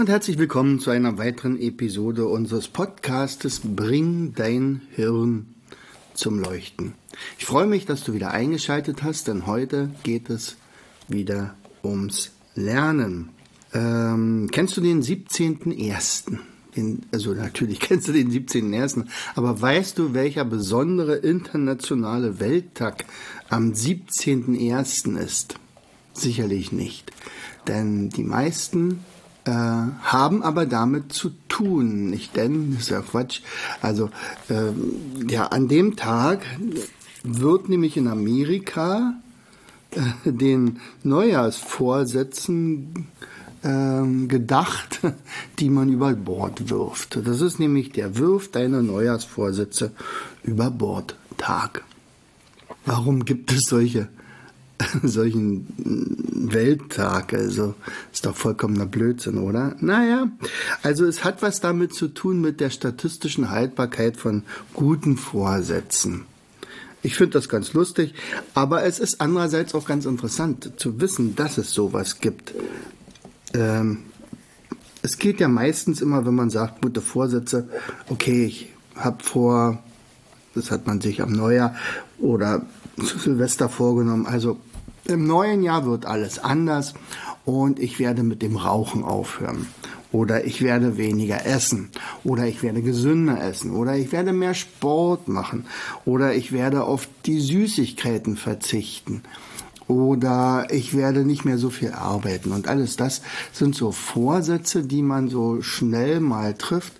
Und herzlich willkommen zu einer weiteren Episode unseres Podcastes Bring dein Hirn zum Leuchten. Ich freue mich, dass du wieder eingeschaltet hast, denn heute geht es wieder ums Lernen. Ähm, kennst du den 17.01.? also natürlich kennst du den 17.01., aber weißt du, welcher besondere internationale Welttag am 17.01. ist? Sicherlich nicht. Denn die meisten äh, haben aber damit zu tun, nicht denn? Ist ja Quatsch. Also, äh, ja, an dem Tag wird nämlich in Amerika äh, den Neujahrsvorsätzen äh, gedacht, die man über Bord wirft. Das ist nämlich der Wirf deiner Neujahrsvorsätze über Bord Tag. Warum gibt es solche solchen Welttag. Also ist doch vollkommener Blödsinn, oder? Naja, also es hat was damit zu tun mit der statistischen Haltbarkeit von guten Vorsätzen. Ich finde das ganz lustig, aber es ist andererseits auch ganz interessant zu wissen, dass es sowas gibt. Ähm, es geht ja meistens immer, wenn man sagt, gute Vorsätze, okay, ich habe vor, das hat man sich am Neujahr oder zu Silvester vorgenommen, also im neuen Jahr wird alles anders und ich werde mit dem Rauchen aufhören. Oder ich werde weniger essen. Oder ich werde gesünder essen. Oder ich werde mehr Sport machen. Oder ich werde auf die Süßigkeiten verzichten. Oder ich werde nicht mehr so viel arbeiten. Und alles das sind so Vorsätze, die man so schnell mal trifft.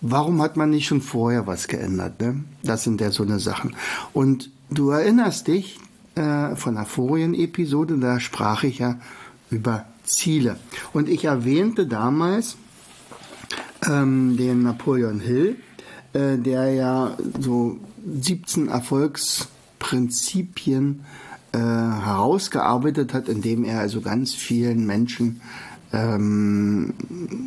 Warum hat man nicht schon vorher was geändert? Ne? Das sind ja so eine Sachen. Und du erinnerst dich, äh, von der vorigen Episode, da sprach ich ja über Ziele. Und ich erwähnte damals ähm, den Napoleon Hill, äh, der ja so 17 Erfolgsprinzipien äh, herausgearbeitet hat, indem er also ganz vielen Menschen ähm,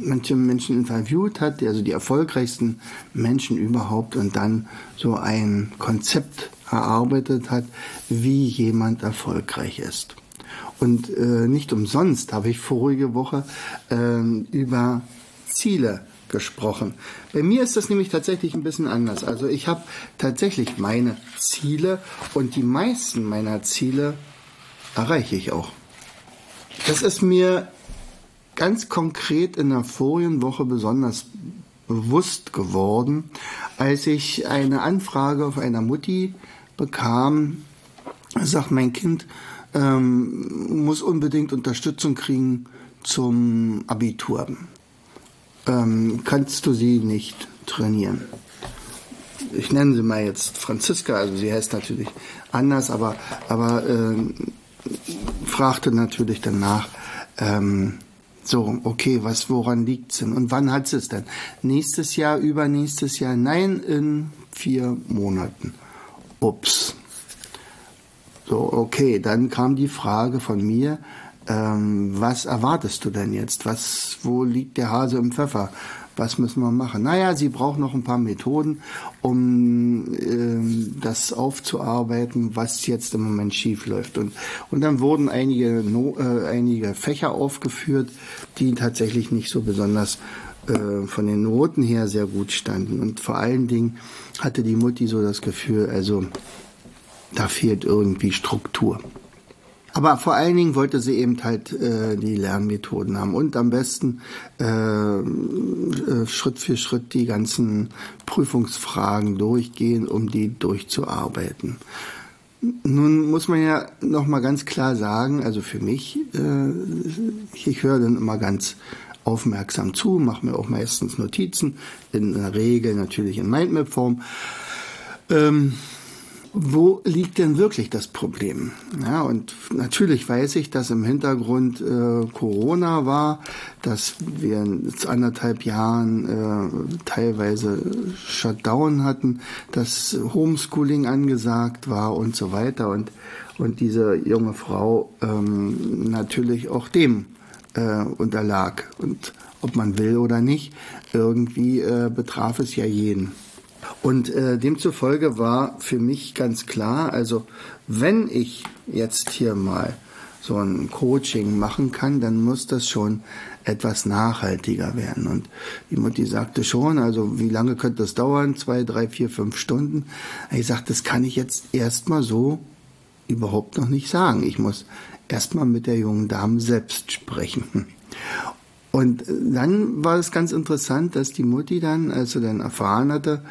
manche Menschen interviewt hat, also die erfolgreichsten Menschen überhaupt und dann so ein Konzept erarbeitet hat, wie jemand erfolgreich ist. Und äh, nicht umsonst habe ich vorige Woche äh, über Ziele gesprochen. Bei mir ist das nämlich tatsächlich ein bisschen anders. Also ich habe tatsächlich meine Ziele und die meisten meiner Ziele erreiche ich auch. Das ist mir ganz konkret in der vorigen Woche besonders bewusst geworden, als ich eine Anfrage auf einer Mutti bekam, sagt mein Kind, ähm, muss unbedingt Unterstützung kriegen zum Abitur. Ähm, kannst du sie nicht trainieren? Ich nenne sie mal jetzt Franziska, also sie heißt natürlich anders, aber, aber äh, fragte natürlich danach, ähm, so, okay, was, woran liegt's denn? Und wann hat es denn? Nächstes Jahr, übernächstes Jahr? Nein, in vier Monaten. Ups. So, okay, dann kam die Frage von mir, ähm, was erwartest du denn jetzt? Was, wo liegt der Hase im Pfeffer? Was müssen wir machen? Naja, sie braucht noch ein paar Methoden, um äh, das aufzuarbeiten, was jetzt im Moment schief läuft. Und, und dann wurden einige, no, äh, einige Fächer aufgeführt, die tatsächlich nicht so besonders äh, von den Noten her sehr gut standen. Und vor allen Dingen hatte die Mutti so das Gefühl, also da fehlt irgendwie Struktur. Aber vor allen Dingen wollte sie eben halt äh, die Lernmethoden haben und am besten äh, äh, Schritt für Schritt die ganzen Prüfungsfragen durchgehen, um die durchzuarbeiten. Nun muss man ja noch mal ganz klar sagen, also für mich, äh, ich höre dann immer ganz aufmerksam zu, mache mir auch meistens Notizen, in der Regel natürlich in Mindmap-Form. Ähm, wo liegt denn wirklich das Problem? Ja, und natürlich weiß ich, dass im Hintergrund äh, Corona war, dass wir in anderthalb Jahren äh, teilweise Shutdown hatten, dass Homeschooling angesagt war und so weiter und und diese junge Frau ähm, natürlich auch dem äh, unterlag und ob man will oder nicht, irgendwie äh, betraf es ja jeden. Und äh, demzufolge war für mich ganz klar, also wenn ich jetzt hier mal so ein Coaching machen kann, dann muss das schon etwas nachhaltiger werden. Und die Mutti sagte schon, also wie lange könnte das dauern? Zwei, drei, vier, fünf Stunden. Ich sagte, das kann ich jetzt erstmal so überhaupt noch nicht sagen. Ich muss erstmal mit der jungen Dame selbst sprechen. Und dann war es ganz interessant, dass die Mutti dann, als sie dann erfahren hatte,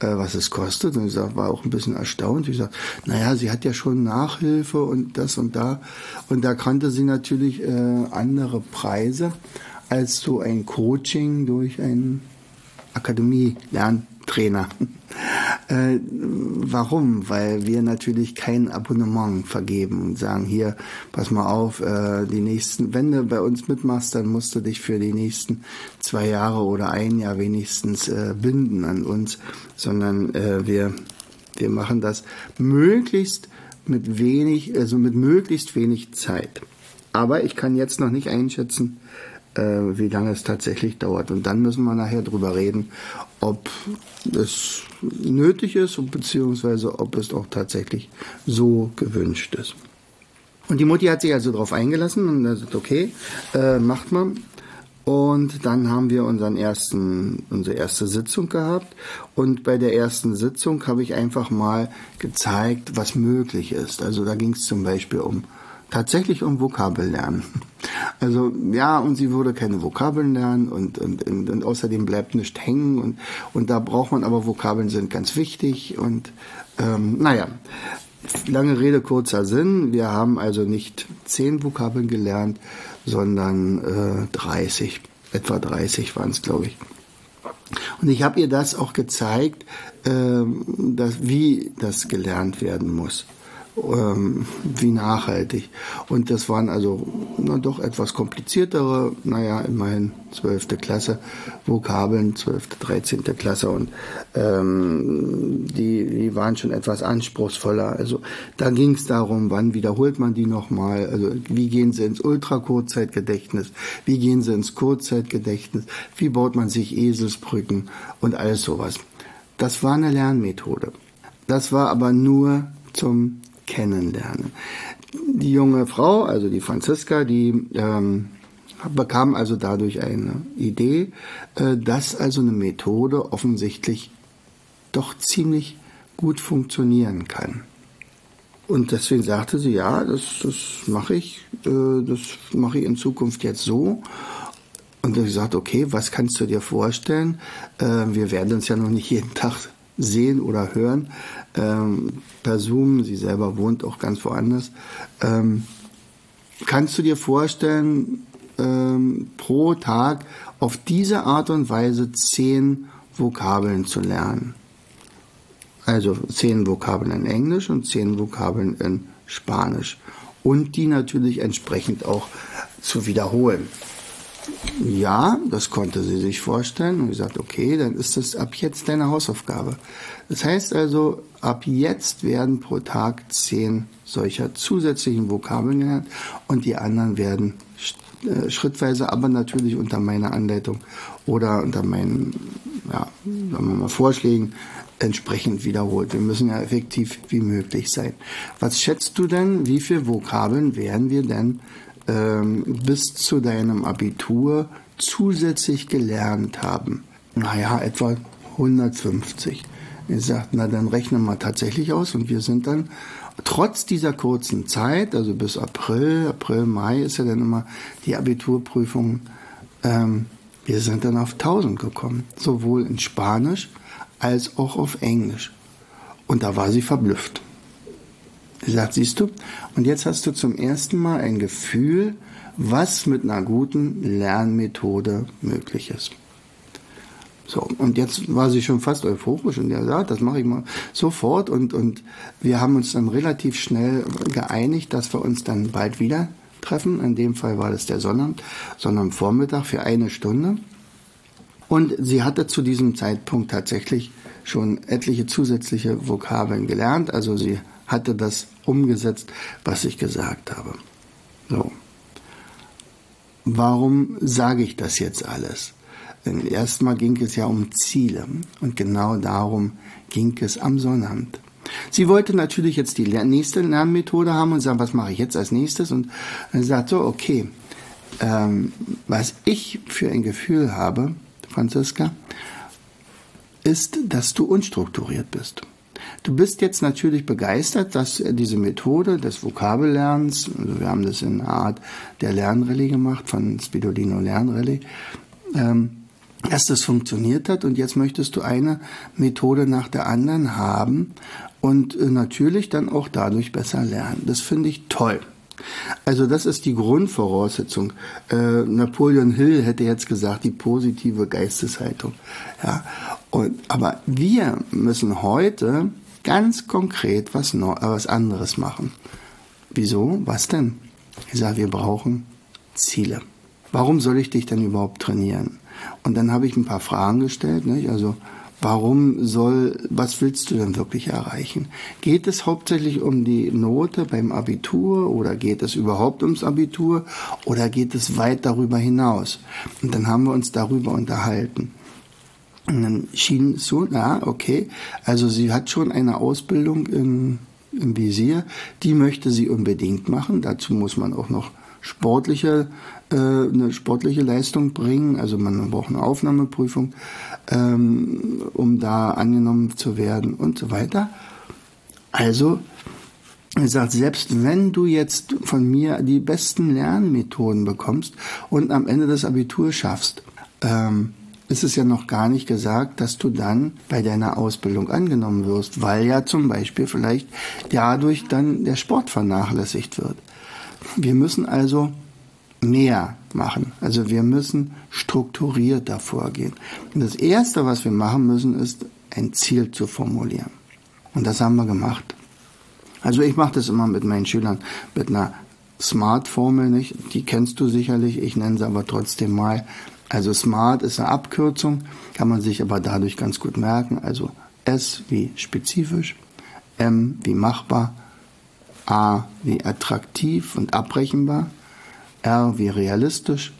äh, was es kostet, und ich war auch ein bisschen erstaunt. Ich sagte, naja, sie hat ja schon Nachhilfe und das und da. Und da kannte sie natürlich äh, andere Preise als so ein Coaching durch einen Akademie-Lerntrainer. Äh, warum? Weil wir natürlich kein Abonnement vergeben und sagen, hier, pass mal auf, äh, die nächsten, wenn du bei uns mitmachst, dann musst du dich für die nächsten zwei Jahre oder ein Jahr wenigstens äh, binden an uns, sondern äh, wir, wir machen das möglichst mit wenig, also mit möglichst wenig Zeit. Aber ich kann jetzt noch nicht einschätzen, wie lange es tatsächlich dauert. Und dann müssen wir nachher drüber reden, ob es nötig ist beziehungsweise ob es auch tatsächlich so gewünscht ist. Und die Mutti hat sich also darauf eingelassen und er sagt, okay, äh, macht mal. Und dann haben wir unseren ersten, unsere erste Sitzung gehabt. Und bei der ersten Sitzung habe ich einfach mal gezeigt, was möglich ist. Also da ging es zum Beispiel um tatsächlich um Vokabellernen. Also ja, und sie würde keine Vokabeln lernen und, und, und, und außerdem bleibt nicht hängen und, und da braucht man aber Vokabeln sind ganz wichtig und ähm, naja, lange Rede, kurzer Sinn. Wir haben also nicht zehn Vokabeln gelernt, sondern äh, 30, etwa 30 waren es, glaube ich. Und ich habe ihr das auch gezeigt, äh, dass, wie das gelernt werden muss ähm, wie nachhaltig. Und das waren also na, doch etwas kompliziertere, naja, immerhin 12. Klasse, Vokabeln, 12., 13. Klasse und ähm, die, die waren schon etwas anspruchsvoller. Also da ging es darum, wann wiederholt man die nochmal, also wie gehen sie ins Ultrakurzzeitgedächtnis, wie gehen sie ins Kurzzeitgedächtnis, wie baut man sich Eselsbrücken und alles sowas. Das war eine Lernmethode. Das war aber nur zum kennenlernen. Die junge Frau, also die Franziska, die ähm, bekam also dadurch eine Idee, äh, dass also eine Methode offensichtlich doch ziemlich gut funktionieren kann. Und deswegen sagte sie, ja, das, das mache ich, äh, das mache ich in Zukunft jetzt so. Und ich sagte, okay, was kannst du dir vorstellen? Äh, wir werden uns ja noch nicht jeden Tag sehen oder hören ähm, per Zoom. Sie selber wohnt auch ganz woanders. Ähm, kannst du dir vorstellen, ähm, pro Tag auf diese Art und Weise zehn Vokabeln zu lernen? Also zehn Vokabeln in Englisch und zehn Vokabeln in Spanisch. Und die natürlich entsprechend auch zu wiederholen. Ja, das konnte sie sich vorstellen und gesagt, okay, dann ist das ab jetzt deine Hausaufgabe. Das heißt also, ab jetzt werden pro Tag zehn solcher zusätzlichen Vokabeln gelernt und die anderen werden äh, schrittweise, aber natürlich unter meiner Anleitung oder unter meinen, ja, sagen wir mal, Vorschlägen entsprechend wiederholt. Wir müssen ja effektiv wie möglich sein. Was schätzt du denn, wie viele Vokabeln werden wir denn ähm, bis zu deinem Abitur zusätzlich gelernt haben? Naja, etwa 150. Ich sagte, na dann rechnen wir tatsächlich aus und wir sind dann trotz dieser kurzen Zeit, also bis April, April, Mai ist ja dann immer die Abiturprüfung, ähm, wir sind dann auf 1000 gekommen, sowohl in Spanisch als auch auf Englisch. Und da war sie verblüfft. Sie sagt, siehst du, und jetzt hast du zum ersten Mal ein Gefühl, was mit einer guten Lernmethode möglich ist. So, und jetzt war sie schon fast euphorisch und er sagt, das mache ich mal sofort. Und, und wir haben uns dann relativ schnell geeinigt, dass wir uns dann bald wieder treffen. In dem Fall war das der Sonnabend, sondern Vormittag für eine Stunde. Und sie hatte zu diesem Zeitpunkt tatsächlich schon etliche zusätzliche Vokabeln gelernt. Also sie hatte das umgesetzt, was ich gesagt habe. So. Warum sage ich das jetzt alles? Denn erstmal ging es ja um Ziele und genau darum ging es am Sonnabend. Sie wollte natürlich jetzt die nächste Lernmethode haben und sagen, was mache ich jetzt als nächstes? Und dann sagt so, okay, ähm, was ich für ein Gefühl habe, Franziska, ist, dass du unstrukturiert bist. Du bist jetzt natürlich begeistert, dass diese Methode des Vokabellernens, also wir haben das in einer Art der Lernrallye gemacht, von Spidolino Lernrallye, ähm, dass das funktioniert hat und jetzt möchtest du eine Methode nach der anderen haben und äh, natürlich dann auch dadurch besser lernen. Das finde ich toll. Also das ist die Grundvoraussetzung. Äh, Napoleon Hill hätte jetzt gesagt, die positive Geisteshaltung. Ja, und, aber wir müssen heute ganz konkret was, Neu was anderes machen. Wieso? Was denn? Ich sage, wir brauchen Ziele. Warum soll ich dich denn überhaupt trainieren? Und dann habe ich ein paar Fragen gestellt. Nicht? Also warum soll, was willst du denn wirklich erreichen? Geht es hauptsächlich um die Note beim Abitur oder geht es überhaupt ums Abitur oder geht es weit darüber hinaus? Und dann haben wir uns darüber unterhalten. Und dann schien es so, ja, okay, also sie hat schon eine Ausbildung im, im Visier, die möchte sie unbedingt machen. Dazu muss man auch noch sportliche, äh, eine sportliche Leistung bringen. Also man braucht eine Aufnahmeprüfung, ähm, um da angenommen zu werden und so weiter. Also, er sagt, selbst wenn du jetzt von mir die besten Lernmethoden bekommst und am Ende das Abitur schaffst, ähm, ist es ja noch gar nicht gesagt, dass du dann bei deiner Ausbildung angenommen wirst, weil ja zum Beispiel vielleicht dadurch dann der Sport vernachlässigt wird. Wir müssen also mehr machen. Also wir müssen strukturierter vorgehen. Und das Erste, was wir machen müssen, ist ein Ziel zu formulieren. Und das haben wir gemacht. Also ich mache das immer mit meinen Schülern mit einer Smart-Formel nicht. Die kennst du sicherlich. Ich nenne sie aber trotzdem mal. Also Smart ist eine Abkürzung, kann man sich aber dadurch ganz gut merken. Also S wie spezifisch, M wie machbar, A wie attraktiv und abrechenbar, R wie realistisch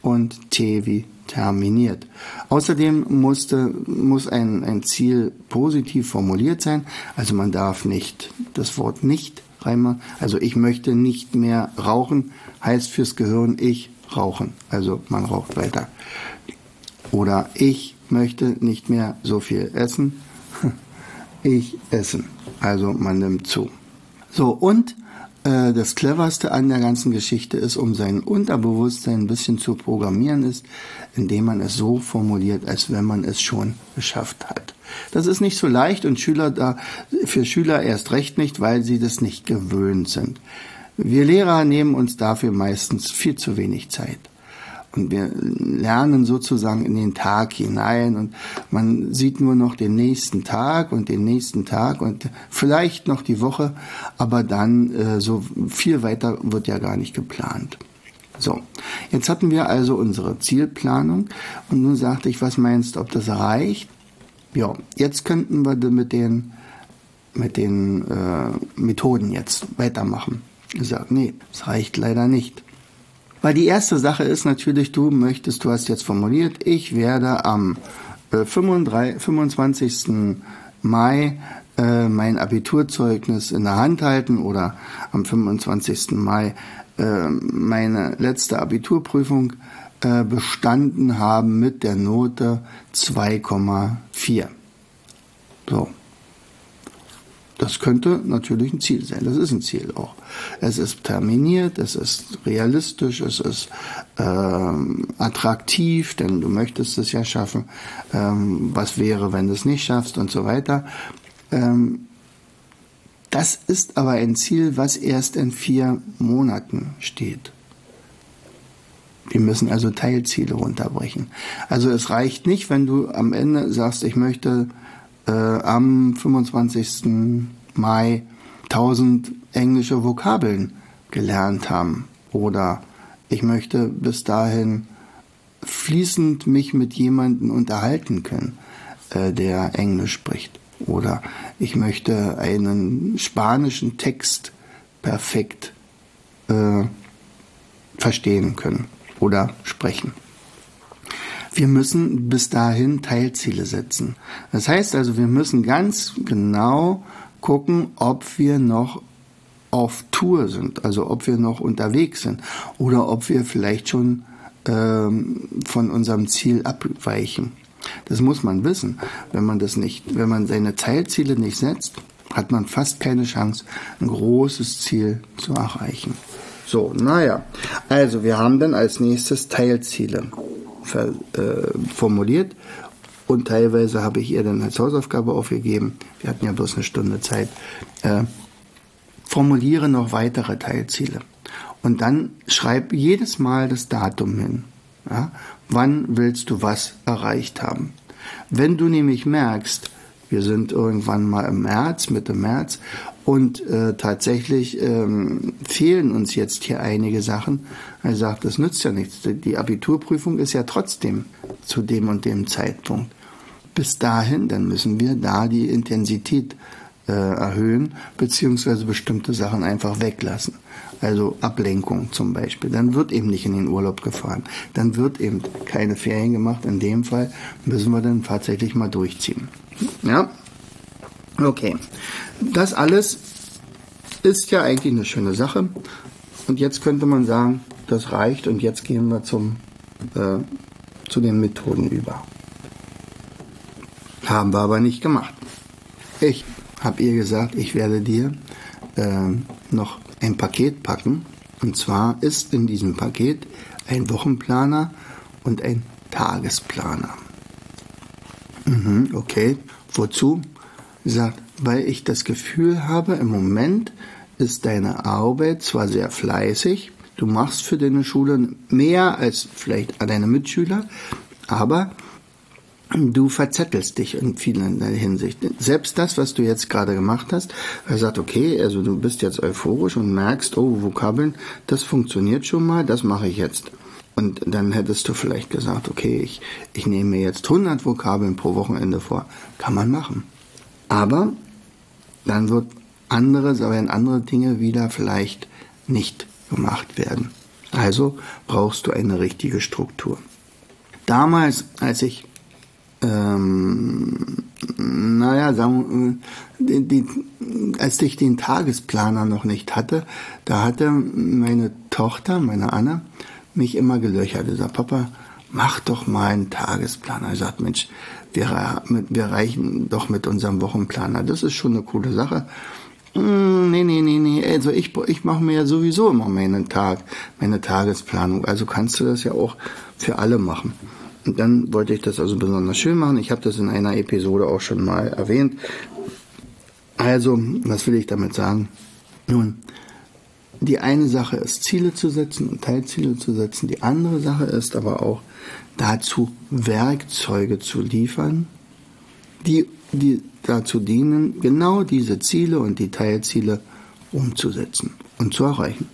und T wie terminiert. Außerdem musste, muss ein, ein Ziel positiv formuliert sein, also man darf nicht das Wort nicht reinmachen. Also ich möchte nicht mehr rauchen, heißt fürs Gehirn ich rauchen, also man raucht weiter. Oder ich möchte nicht mehr so viel essen, ich essen, also man nimmt zu. So, und äh, das Cleverste an der ganzen Geschichte ist, um sein Unterbewusstsein ein bisschen zu programmieren, ist, indem man es so formuliert, als wenn man es schon geschafft hat. Das ist nicht so leicht und Schüler da, für Schüler erst recht nicht, weil sie das nicht gewöhnt sind. Wir Lehrer nehmen uns dafür meistens viel zu wenig Zeit. Und wir lernen sozusagen in den Tag hinein und man sieht nur noch den nächsten Tag und den nächsten Tag und vielleicht noch die Woche, aber dann äh, so viel weiter wird ja gar nicht geplant. So, jetzt hatten wir also unsere Zielplanung und nun sagte ich, was meinst du, ob das reicht? Ja, jetzt könnten wir mit den, mit den äh, Methoden jetzt weitermachen. Ich sage, nee, das reicht leider nicht. Weil die erste Sache ist natürlich, du möchtest, du hast jetzt formuliert, ich werde am 35, äh, 25. Mai äh, mein Abiturzeugnis in der Hand halten oder am 25. Mai äh, meine letzte Abiturprüfung bestanden haben mit der Note 2,4. So. Das könnte natürlich ein Ziel sein. Das ist ein Ziel auch. Es ist terminiert, es ist realistisch, es ist ähm, attraktiv, denn du möchtest es ja schaffen. Ähm, was wäre, wenn du es nicht schaffst und so weiter. Ähm, das ist aber ein Ziel, was erst in vier Monaten steht. Wir müssen also Teilziele runterbrechen. Also es reicht nicht, wenn du am Ende sagst, ich möchte äh, am 25. Mai 1000 englische Vokabeln gelernt haben oder ich möchte bis dahin fließend mich mit jemandem unterhalten können, äh, der Englisch spricht. Oder ich möchte einen spanischen Text perfekt äh, verstehen können oder sprechen. Wir müssen bis dahin Teilziele setzen. Das heißt also, wir müssen ganz genau gucken, ob wir noch auf Tour sind, also ob wir noch unterwegs sind oder ob wir vielleicht schon ähm, von unserem Ziel abweichen. Das muss man wissen. Wenn man das nicht, wenn man seine Teilziele nicht setzt, hat man fast keine Chance, ein großes Ziel zu erreichen. So, naja. Also, wir haben dann als nächstes Teilziele formuliert und teilweise habe ich ihr dann als Hausaufgabe aufgegeben. Wir hatten ja bloß eine Stunde Zeit. Äh, formuliere noch weitere Teilziele. Und dann schreib jedes Mal das Datum hin. Ja? Wann willst du was erreicht haben? Wenn du nämlich merkst, wir sind irgendwann mal im März, Mitte März, und äh, tatsächlich ähm, fehlen uns jetzt hier einige Sachen. Er sagt, das nützt ja nichts. Die Abiturprüfung ist ja trotzdem zu dem und dem Zeitpunkt. Bis dahin, dann müssen wir da die Intensität äh, erhöhen, beziehungsweise bestimmte Sachen einfach weglassen. Also Ablenkung zum Beispiel. Dann wird eben nicht in den Urlaub gefahren. Dann wird eben keine Ferien gemacht. In dem Fall müssen wir dann tatsächlich mal durchziehen. Ja? Okay. Das alles ist ja eigentlich eine schöne Sache. Und jetzt könnte man sagen, das reicht und jetzt gehen wir zum, äh, zu den Methoden über. Haben wir aber nicht gemacht. Ich habe ihr gesagt, ich werde dir äh, noch ein Paket packen. Und zwar ist in diesem Paket ein Wochenplaner und ein Tagesplaner. Mhm, okay, wozu? Sagt, weil ich das Gefühl habe, im Moment ist deine Arbeit zwar sehr fleißig, du machst für deine Schule mehr als vielleicht deine Mitschüler, aber du verzettelst dich in vielen Hinsicht. Selbst das, was du jetzt gerade gemacht hast, er sagt, okay, also du bist jetzt euphorisch und merkst, oh, Vokabeln, das funktioniert schon mal, das mache ich jetzt. Und dann hättest du vielleicht gesagt, okay, ich, ich nehme mir jetzt 100 Vokabeln pro Wochenende vor. Kann man machen. Aber dann wird andere, werden andere Dinge wieder vielleicht nicht gemacht werden. Also brauchst du eine richtige Struktur. Damals, als ich ähm, naja, sagen, die, die, als ich den Tagesplaner noch nicht hatte, da hatte meine Tochter, meine Anna, mich immer gelöchert. Sie sagt, Papa, mach doch mal einen Tagesplaner. Ich sagt, Mensch, wir, wir reichen doch mit unserem Wochenplaner. Das ist schon eine coole Sache. Hm, nee, nee, nee, nee. Also ich, ich mache mir ja sowieso immer meinen Tag, meine Tagesplanung. Also kannst du das ja auch für alle machen. Dann wollte ich das also besonders schön machen. Ich habe das in einer Episode auch schon mal erwähnt. Also, was will ich damit sagen? Nun, die eine Sache ist, Ziele zu setzen und Teilziele zu setzen. Die andere Sache ist aber auch dazu, Werkzeuge zu liefern, die, die dazu dienen, genau diese Ziele und die Teilziele umzusetzen und zu erreichen.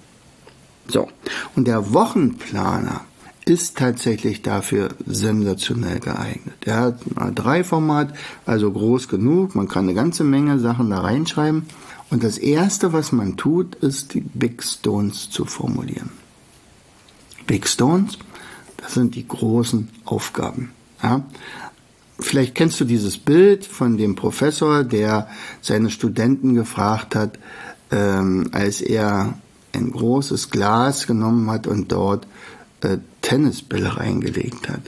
So, und der Wochenplaner, ist tatsächlich dafür sensationell geeignet. Er hat ein A3-Format, also groß genug, man kann eine ganze Menge Sachen da reinschreiben. Und das Erste, was man tut, ist die Big Stones zu formulieren. Big Stones, das sind die großen Aufgaben. Ja? Vielleicht kennst du dieses Bild von dem Professor, der seine Studenten gefragt hat, ähm, als er ein großes Glas genommen hat und dort äh, Tennisbälle reingelegt hat.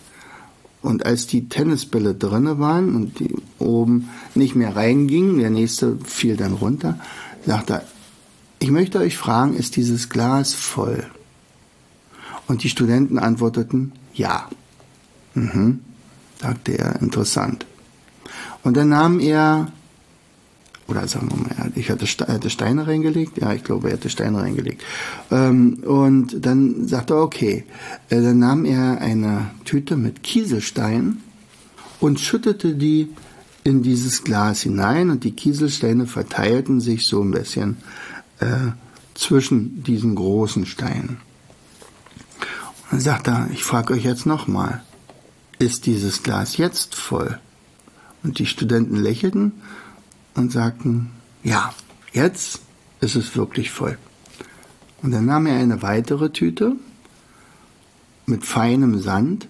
Und als die Tennisbälle drinne waren und die oben nicht mehr reingingen, der nächste fiel dann runter, sagt er, ich möchte euch fragen, ist dieses Glas voll? Und die Studenten antworteten, ja. Mhm, sagte er, interessant. Und dann nahm er oder sagen wir mal, ich hatte, Steine reingelegt, ja, ich glaube, er hatte Steine reingelegt. Ähm, und dann sagte er, okay, äh, dann nahm er eine Tüte mit Kieselsteinen und schüttete die in dieses Glas hinein und die Kieselsteine verteilten sich so ein bisschen äh, zwischen diesen großen Steinen. Und dann sagt er, ich frage euch jetzt nochmal, ist dieses Glas jetzt voll? Und die Studenten lächelten und sagten, ja, jetzt ist es wirklich voll. Und dann nahm er eine weitere Tüte mit feinem Sand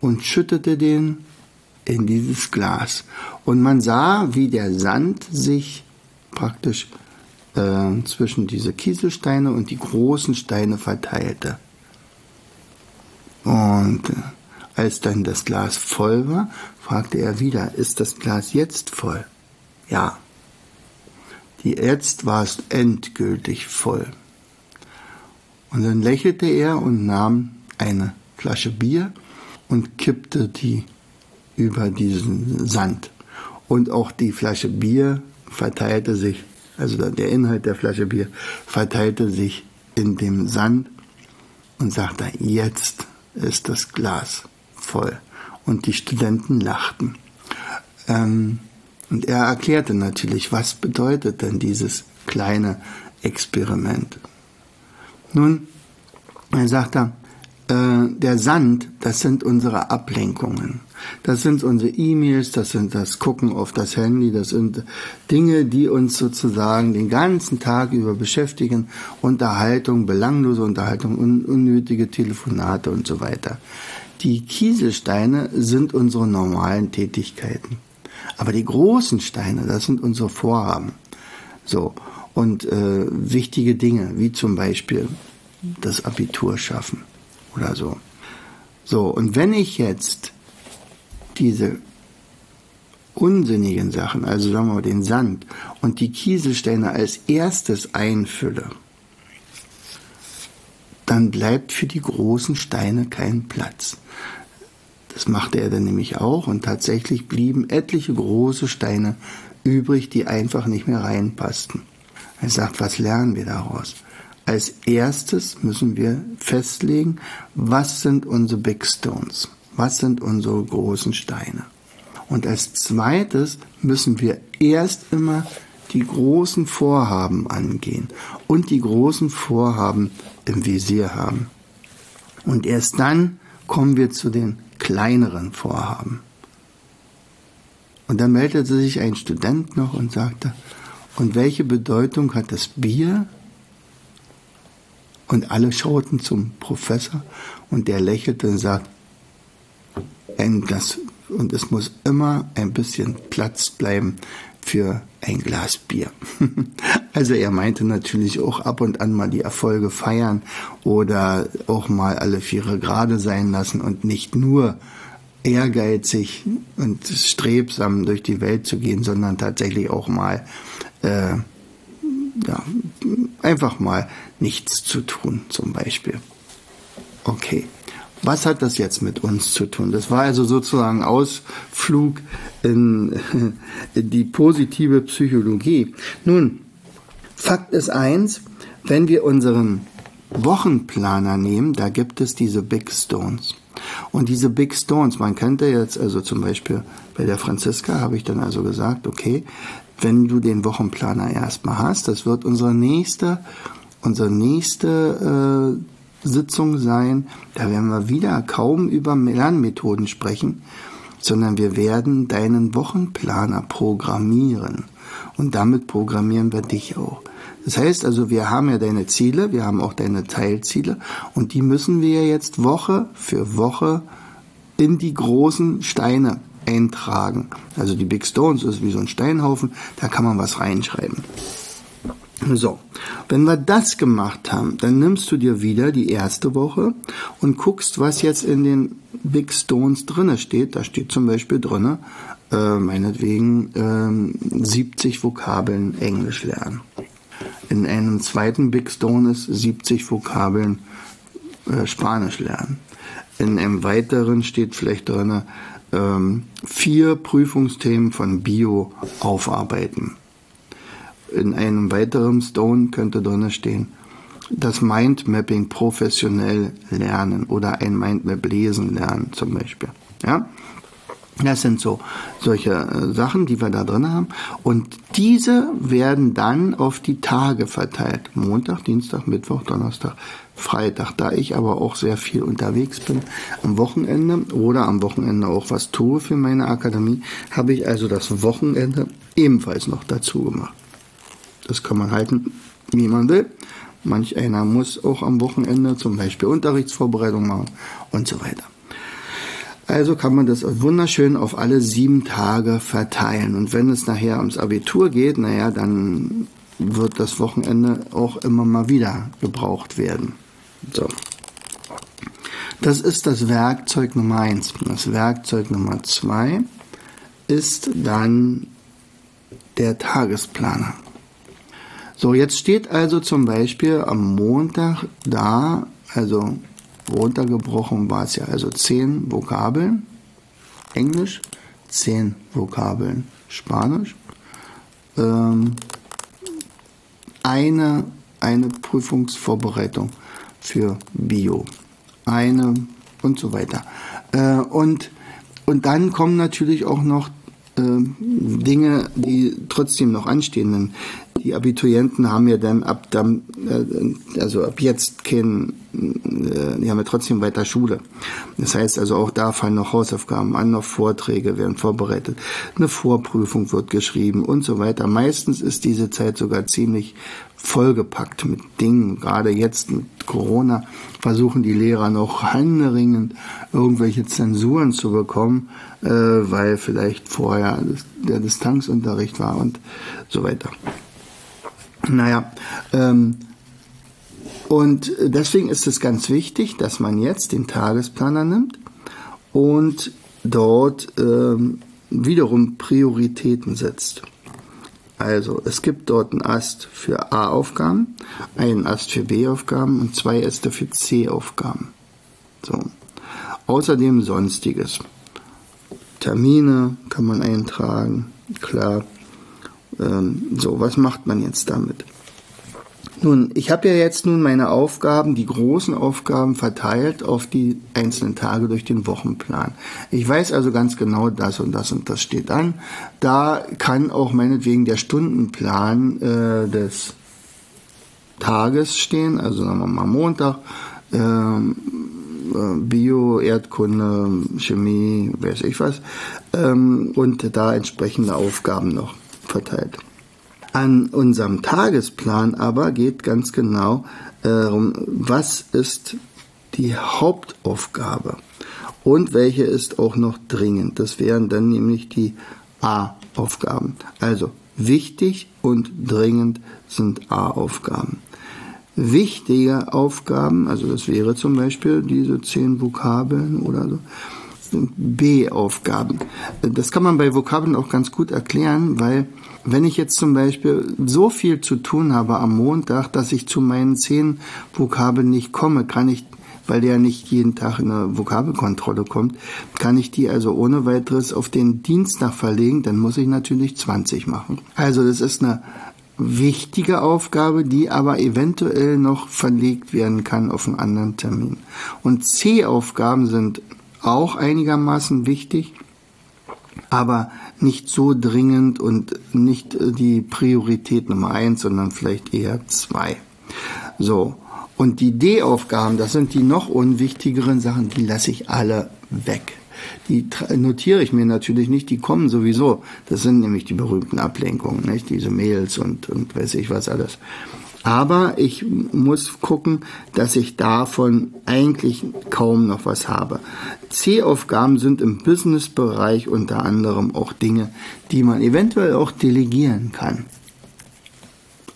und schüttete den in dieses Glas. Und man sah, wie der Sand sich praktisch äh, zwischen diese Kieselsteine und die großen Steine verteilte. Und äh, als dann das Glas voll war, fragte er wieder, ist das Glas jetzt voll? Ja. Jetzt war es endgültig voll. Und dann lächelte er und nahm eine Flasche Bier und kippte die über diesen Sand. Und auch die Flasche Bier verteilte sich, also der Inhalt der Flasche Bier verteilte sich in dem Sand und sagte, jetzt ist das Glas voll. Und die Studenten lachten. Ähm, und er erklärte natürlich, was bedeutet denn dieses kleine Experiment. Nun, er sagte, äh, der Sand, das sind unsere Ablenkungen. Das sind unsere E-Mails, das sind das Gucken auf das Handy, das sind Dinge, die uns sozusagen den ganzen Tag über beschäftigen. Unterhaltung, belanglose Unterhaltung, un unnötige Telefonate und so weiter. Die Kieselsteine sind unsere normalen Tätigkeiten. Aber die großen Steine, das sind unsere Vorhaben. So. Und äh, wichtige Dinge, wie zum Beispiel das Abitur schaffen oder so. So, und wenn ich jetzt diese unsinnigen Sachen, also sagen wir mal den Sand und die Kieselsteine als erstes einfülle, dann bleibt für die großen Steine kein Platz. Das machte er dann nämlich auch und tatsächlich blieben etliche große Steine übrig, die einfach nicht mehr reinpassten. Er sagt, was lernen wir daraus? Als erstes müssen wir festlegen, was sind unsere Big Stones? Was sind unsere großen Steine? Und als zweites müssen wir erst immer die großen Vorhaben angehen und die großen Vorhaben im Visier haben. Und erst dann kommen wir zu den kleineren Vorhaben. Und dann meldete sich ein Student noch und sagte, und welche Bedeutung hat das Bier und alle schauten zum Professor und der lächelte und sagt, ein Glas, und es muss immer ein bisschen Platz bleiben für ein Glas Bier. also er meinte natürlich auch ab und an mal die Erfolge feiern oder auch mal alle Viere gerade sein lassen und nicht nur ehrgeizig und strebsam durch die Welt zu gehen, sondern tatsächlich auch mal äh, ja, einfach mal nichts zu tun, zum Beispiel. Okay. Was hat das jetzt mit uns zu tun? Das war also sozusagen Ausflug in, in die positive Psychologie. Nun, Fakt ist eins, wenn wir unseren Wochenplaner nehmen, da gibt es diese Big Stones. Und diese Big Stones, man könnte jetzt also zum Beispiel bei der Franziska habe ich dann also gesagt, okay, wenn du den Wochenplaner erstmal hast, das wird unsere nächste, unsere nächste äh, Sitzung sein. Da werden wir wieder kaum über Lernmethoden sprechen, sondern wir werden deinen Wochenplaner programmieren. Und damit programmieren wir dich auch. Das heißt also, wir haben ja deine Ziele, wir haben auch deine Teilziele und die müssen wir jetzt Woche für Woche in die großen Steine eintragen. Also die Big Stones ist wie so ein Steinhaufen, da kann man was reinschreiben. So, wenn wir das gemacht haben, dann nimmst du dir wieder die erste Woche und guckst, was jetzt in den Big Stones drinne steht. Da steht zum Beispiel drinne, äh, meinetwegen äh, 70 Vokabeln Englisch lernen. In einem zweiten Big Stone ist 70 Vokabeln äh, Spanisch lernen. In einem weiteren steht vielleicht drinne ähm, vier Prüfungsthemen von Bio aufarbeiten. In einem weiteren Stone könnte drinne stehen, das Mindmapping professionell lernen oder ein Mindmap lesen lernen zum Beispiel. Ja, das sind so solche äh, Sachen, die wir da drin haben. Und diese werden dann auf die Tage verteilt. Montag, Dienstag, Mittwoch, Donnerstag, Freitag. Da ich aber auch sehr viel unterwegs bin am Wochenende oder am Wochenende auch was tue für meine Akademie, habe ich also das Wochenende ebenfalls noch dazu gemacht. Das kann man halten, wie man will. Manch einer muss auch am Wochenende zum Beispiel Unterrichtsvorbereitung machen und so weiter. Also kann man das wunderschön auf alle sieben Tage verteilen. Und wenn es nachher ums Abitur geht, naja, dann wird das Wochenende auch immer mal wieder gebraucht werden. So. Das ist das Werkzeug Nummer eins. Das Werkzeug Nummer zwei ist dann der Tagesplaner. So, jetzt steht also zum Beispiel am Montag da, also runtergebrochen war es ja also zehn Vokabeln Englisch, zehn Vokabeln Spanisch, ähm, eine, eine Prüfungsvorbereitung für Bio, eine und so weiter. Äh, und, und dann kommen natürlich auch noch äh, Dinge, die trotzdem noch anstehen. Die Abiturienten haben ja dann ab dann, äh, also ab jetzt kein äh, die haben ja trotzdem weiter Schule. Das heißt also auch da fallen noch Hausaufgaben an, noch Vorträge werden vorbereitet, eine Vorprüfung wird geschrieben und so weiter. Meistens ist diese Zeit sogar ziemlich vollgepackt mit Dingen. Gerade jetzt mit Corona versuchen die Lehrer noch händeringend irgendwelche Zensuren zu bekommen, äh, weil vielleicht vorher der Distanzunterricht war und so weiter. Naja, ähm, und deswegen ist es ganz wichtig, dass man jetzt den Tagesplaner nimmt und dort ähm, wiederum Prioritäten setzt. Also es gibt dort einen Ast für A-Aufgaben, einen Ast für B-Aufgaben und zwei Äste für C-Aufgaben. So. Außerdem Sonstiges. Termine kann man eintragen, klar. Ähm, so, was macht man jetzt damit? Nun, ich habe ja jetzt nun meine Aufgaben, die großen Aufgaben verteilt auf die einzelnen Tage durch den Wochenplan. Ich weiß also ganz genau, das und das und das steht an. Da kann auch meinetwegen der Stundenplan äh, des Tages stehen, also sagen wir mal Montag, ähm, äh, Bio, Erdkunde, Chemie, weiß ich was, ähm, und da entsprechende Aufgaben noch verteilt. An unserem Tagesplan aber geht ganz genau darum, äh, was ist die Hauptaufgabe und welche ist auch noch dringend. Das wären dann nämlich die A-Aufgaben. Also wichtig und dringend sind A-Aufgaben. Wichtige Aufgaben, also das wäre zum Beispiel diese zehn Vokabeln oder so, B-Aufgaben. Das kann man bei Vokabeln auch ganz gut erklären, weil wenn ich jetzt zum Beispiel so viel zu tun habe am Montag, dass ich zu meinen zehn Vokabeln nicht komme, kann ich weil der nicht jeden Tag in eine Vokabelkontrolle kommt, kann ich die also ohne weiteres auf den Dienstag verlegen, dann muss ich natürlich 20 machen. Also das ist eine wichtige Aufgabe, die aber eventuell noch verlegt werden kann auf einen anderen Termin. Und C-Aufgaben sind auch einigermaßen wichtig, aber nicht so dringend und nicht äh, die Priorität Nummer eins, sondern vielleicht eher zwei. So. Und die D-Aufgaben, das sind die noch unwichtigeren Sachen, die lasse ich alle weg. Die notiere ich mir natürlich nicht, die kommen sowieso. Das sind nämlich die berühmten Ablenkungen, nicht? Diese Mails und, und weiß ich was alles. Aber ich muss gucken, dass ich davon eigentlich kaum noch was habe. C-Aufgaben sind im Business-Bereich unter anderem auch Dinge, die man eventuell auch delegieren kann.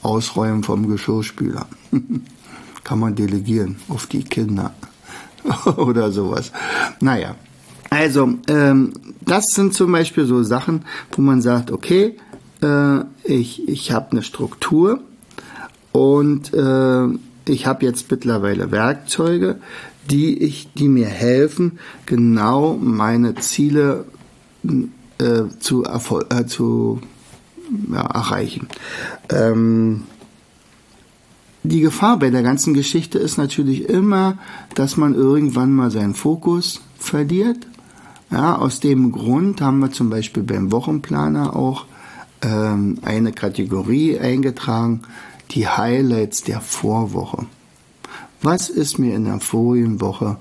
Ausräumen vom Geschirrspüler. kann man delegieren auf die Kinder oder sowas. Naja, also ähm, das sind zum Beispiel so Sachen, wo man sagt, okay, äh, ich, ich habe eine Struktur und äh, ich habe jetzt mittlerweile Werkzeuge, die ich, die mir helfen, genau meine Ziele äh, zu, äh, zu ja, erreichen. Ähm, die Gefahr bei der ganzen Geschichte ist natürlich immer, dass man irgendwann mal seinen Fokus verliert. Ja, aus dem Grund haben wir zum Beispiel beim Wochenplaner auch ähm, eine Kategorie eingetragen, die Highlights der Vorwoche. Was ist mir in der vorigen Woche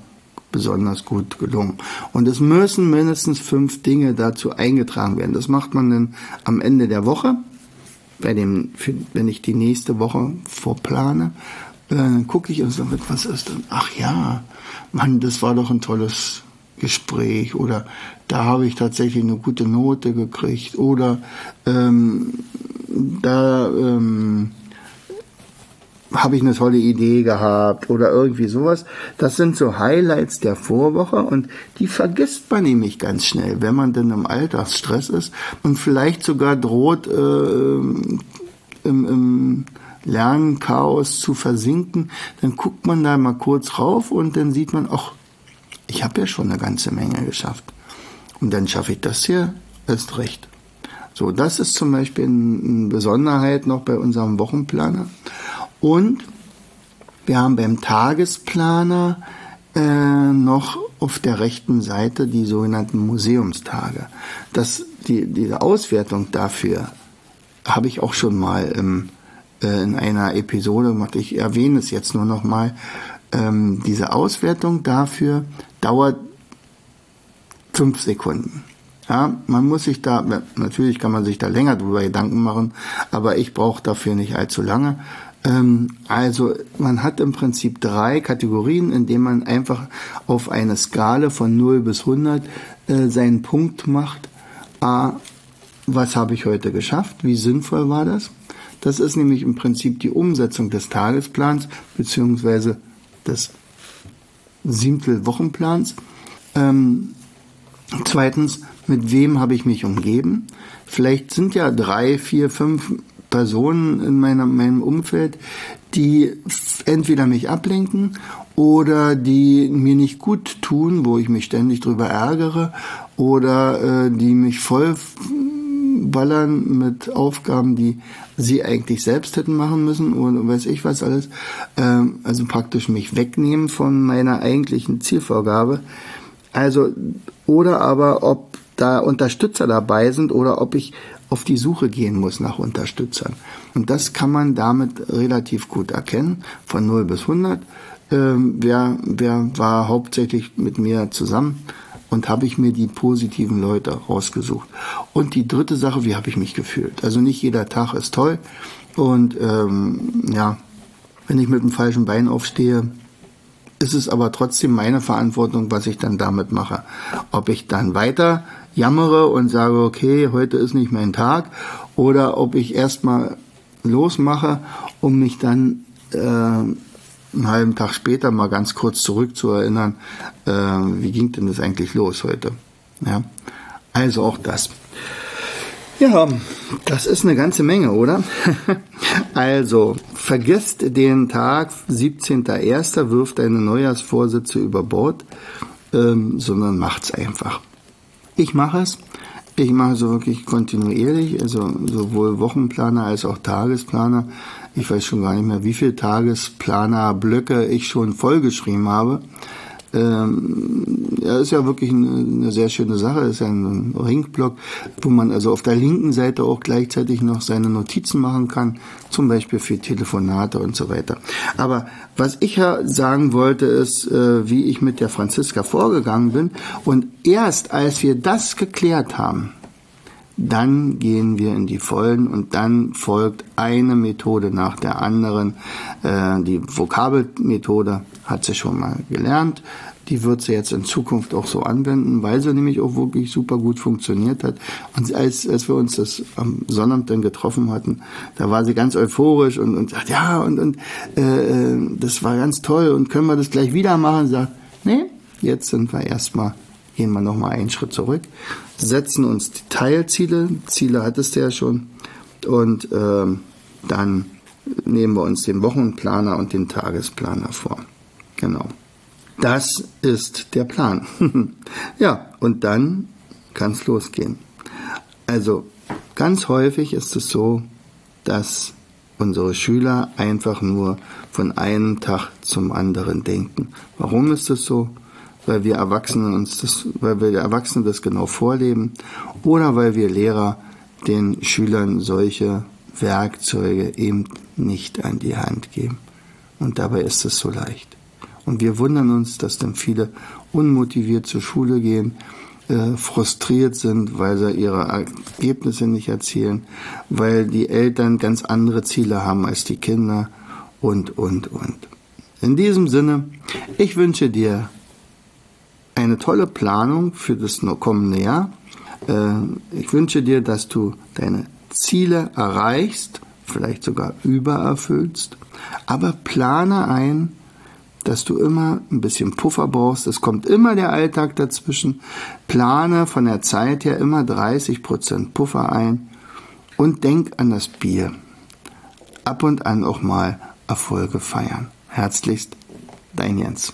besonders gut gelungen? Und es müssen mindestens fünf Dinge dazu eingetragen werden. Das macht man dann am Ende der Woche bei dem, wenn ich die nächste Woche vorplane, äh, dann gucke ich und sage, was ist denn? Ach ja, Mann, das war doch ein tolles Gespräch oder da habe ich tatsächlich eine gute Note gekriegt oder ähm, da ähm, habe ich eine tolle Idee gehabt oder irgendwie sowas. Das sind so Highlights der Vorwoche und die vergisst man nämlich ganz schnell, wenn man denn im Alltagsstress ist und vielleicht sogar droht, äh, im, im Lernchaos zu versinken. Dann guckt man da mal kurz rauf und dann sieht man, ach, ich habe ja schon eine ganze Menge geschafft. Und dann schaffe ich das hier erst recht. So, das ist zum Beispiel eine Besonderheit noch bei unserem Wochenplaner. Und wir haben beim Tagesplaner äh, noch auf der rechten Seite die sogenannten Museumstage. Das, die, diese Auswertung dafür habe ich auch schon mal im, äh, in einer Episode gemacht. Ich erwähne es jetzt nur noch mal. Ähm, diese Auswertung dafür dauert fünf Sekunden. Ja, man muss sich da, natürlich kann man sich da länger drüber Gedanken machen, aber ich brauche dafür nicht allzu lange. Ähm, also man hat im Prinzip drei Kategorien, in denen man einfach auf eine Skala von 0 bis 100 äh, seinen Punkt macht. A, was habe ich heute geschafft? Wie sinnvoll war das? Das ist nämlich im Prinzip die Umsetzung des Tagesplans beziehungsweise des Siebtel-Wochenplans. Ähm, zweitens, mit wem habe ich mich umgeben? Vielleicht sind ja drei, vier, fünf Personen in meinem, meinem Umfeld, die entweder mich ablenken oder die mir nicht gut tun, wo ich mich ständig drüber ärgere oder äh, die mich voll ballern mit Aufgaben, die sie eigentlich selbst hätten machen müssen oder weiß ich was alles. Ähm, also praktisch mich wegnehmen von meiner eigentlichen Zielvorgabe. Also, oder aber ob da Unterstützer dabei sind oder ob ich auf die Suche gehen muss nach Unterstützern. Und das kann man damit relativ gut erkennen, von 0 bis 100. Ähm, wer, wer war hauptsächlich mit mir zusammen und habe ich mir die positiven Leute rausgesucht. Und die dritte Sache, wie habe ich mich gefühlt? Also nicht jeder Tag ist toll. Und ähm, ja, wenn ich mit dem falschen Bein aufstehe, ist es aber trotzdem meine Verantwortung, was ich dann damit mache. Ob ich dann weiter jammere und sage, okay, heute ist nicht mein Tag, oder ob ich erstmal losmache, um mich dann äh, einen halben Tag später mal ganz kurz zurückzuerinnern, äh, wie ging denn das eigentlich los heute? Ja, also auch das. Ja, das ist eine ganze Menge, oder? also, vergisst den Tag 17.01., wirft deine Neujahrsvorsätze über Bord, ähm, sondern macht's einfach. Ich mache es. Ich mache so wirklich kontinuierlich, also sowohl Wochenplaner als auch Tagesplaner. Ich weiß schon gar nicht mehr, wie viele Tagesplanerblöcke ich schon vollgeschrieben habe. Ähm, ja, ist ja wirklich eine, eine sehr schöne Sache. Ist ja ein Ringblock, wo man also auf der linken Seite auch gleichzeitig noch seine Notizen machen kann, zum Beispiel für Telefonate und so weiter. Aber was ich ja sagen wollte, ist, äh, wie ich mit der Franziska vorgegangen bin. Und erst als wir das geklärt haben, dann gehen wir in die Vollen und dann folgt eine Methode nach der anderen. Äh, die Vokabelmethode hat sie schon mal gelernt. Die wird sie jetzt in Zukunft auch so anwenden, weil sie nämlich auch wirklich super gut funktioniert hat. Und als, als wir uns das am Sonnabend dann getroffen hatten, da war sie ganz euphorisch und, und sagt, ja, und, und äh, äh das war ganz toll und können wir das gleich wieder machen? Sie sagt, nee, jetzt sind wir erstmal, gehen wir nochmal einen Schritt zurück, setzen uns die Teilziele, Ziele hattest du ja schon, und äh, dann nehmen wir uns den Wochenplaner und den Tagesplaner vor. Genau. Das ist der Plan. ja, und dann kann es losgehen. Also Ganz häufig ist es so, dass unsere Schüler einfach nur von einem Tag zum anderen denken. Warum ist das so? Weil wir Erwachsene uns das, weil wir Erwachsene das genau vorleben oder weil wir Lehrer den Schülern solche Werkzeuge eben nicht an die Hand geben. Und dabei ist es so leicht. Und wir wundern uns, dass dann viele unmotiviert zur Schule gehen, äh, frustriert sind, weil sie ihre Ergebnisse nicht erzielen, weil die Eltern ganz andere Ziele haben als die Kinder und, und, und. In diesem Sinne, ich wünsche dir eine tolle Planung für das kommende Jahr. Äh, ich wünsche dir, dass du deine Ziele erreichst, vielleicht sogar übererfüllst, aber plane ein, dass du immer ein bisschen Puffer brauchst. Es kommt immer der Alltag dazwischen. Plane von der Zeit her immer 30% Puffer ein und denk an das Bier. Ab und an auch mal Erfolge feiern. Herzlichst, dein Jens.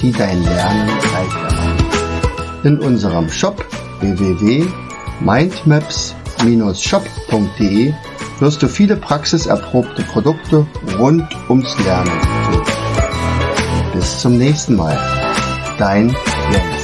die dein Lernen machen. In unserem Shop www.mindmaps-shop.de wirst du viele praxiserprobte Produkte rund ums Lernen finden. Bis zum nächsten Mal. Dein Jens.